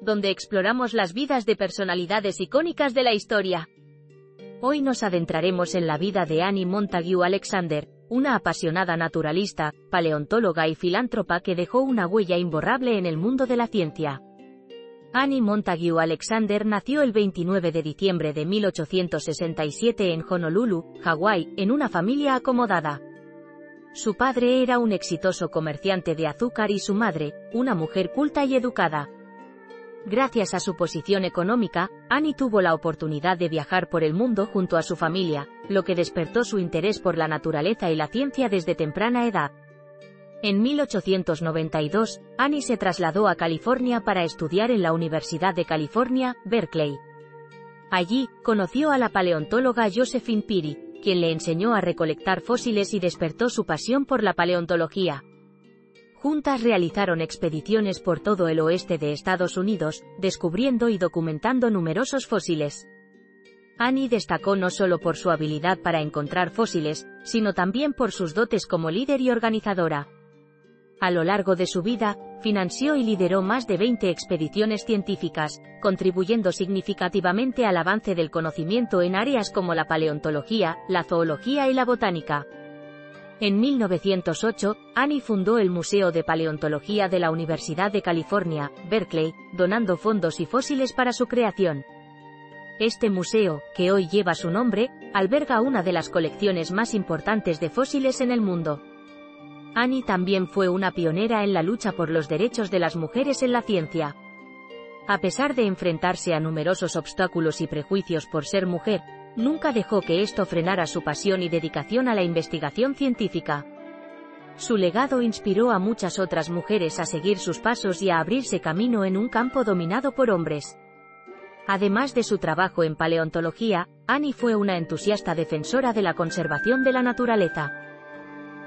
donde exploramos las vidas de personalidades icónicas de la historia. Hoy nos adentraremos en la vida de Annie Montague Alexander, una apasionada naturalista, paleontóloga y filántropa que dejó una huella imborrable en el mundo de la ciencia. Annie Montague Alexander nació el 29 de diciembre de 1867 en Honolulu, Hawái, en una familia acomodada. Su padre era un exitoso comerciante de azúcar y su madre, una mujer culta y educada. Gracias a su posición económica, Annie tuvo la oportunidad de viajar por el mundo junto a su familia, lo que despertó su interés por la naturaleza y la ciencia desde temprana edad. En 1892, Annie se trasladó a California para estudiar en la Universidad de California, Berkeley. Allí, conoció a la paleontóloga Josephine Peary, quien le enseñó a recolectar fósiles y despertó su pasión por la paleontología. Juntas realizaron expediciones por todo el oeste de Estados Unidos, descubriendo y documentando numerosos fósiles. Annie destacó no solo por su habilidad para encontrar fósiles, sino también por sus dotes como líder y organizadora. A lo largo de su vida, financió y lideró más de 20 expediciones científicas, contribuyendo significativamente al avance del conocimiento en áreas como la paleontología, la zoología y la botánica. En 1908, Annie fundó el Museo de Paleontología de la Universidad de California, Berkeley, donando fondos y fósiles para su creación. Este museo, que hoy lleva su nombre, alberga una de las colecciones más importantes de fósiles en el mundo. Annie también fue una pionera en la lucha por los derechos de las mujeres en la ciencia. A pesar de enfrentarse a numerosos obstáculos y prejuicios por ser mujer, nunca dejó que esto frenara su pasión y dedicación a la investigación científica. Su legado inspiró a muchas otras mujeres a seguir sus pasos y a abrirse camino en un campo dominado por hombres. Además de su trabajo en paleontología, Annie fue una entusiasta defensora de la conservación de la naturaleza.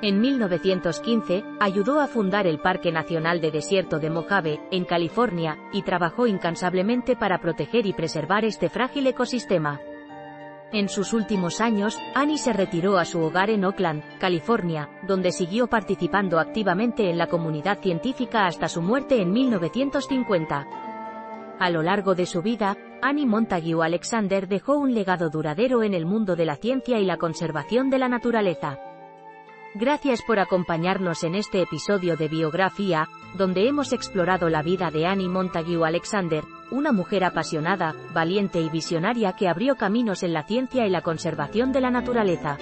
En 1915, ayudó a fundar el Parque Nacional de Desierto de Mojave, en California, y trabajó incansablemente para proteger y preservar este frágil ecosistema. En sus últimos años, Annie se retiró a su hogar en Oakland, California, donde siguió participando activamente en la comunidad científica hasta su muerte en 1950. A lo largo de su vida, Annie Montague Alexander dejó un legado duradero en el mundo de la ciencia y la conservación de la naturaleza. Gracias por acompañarnos en este episodio de Biografía, donde hemos explorado la vida de Annie Montague Alexander, una mujer apasionada, valiente y visionaria que abrió caminos en la ciencia y la conservación de la naturaleza.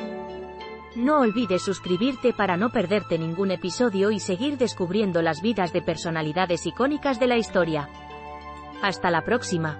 No olvides suscribirte para no perderte ningún episodio y seguir descubriendo las vidas de personalidades icónicas de la historia. Hasta la próxima.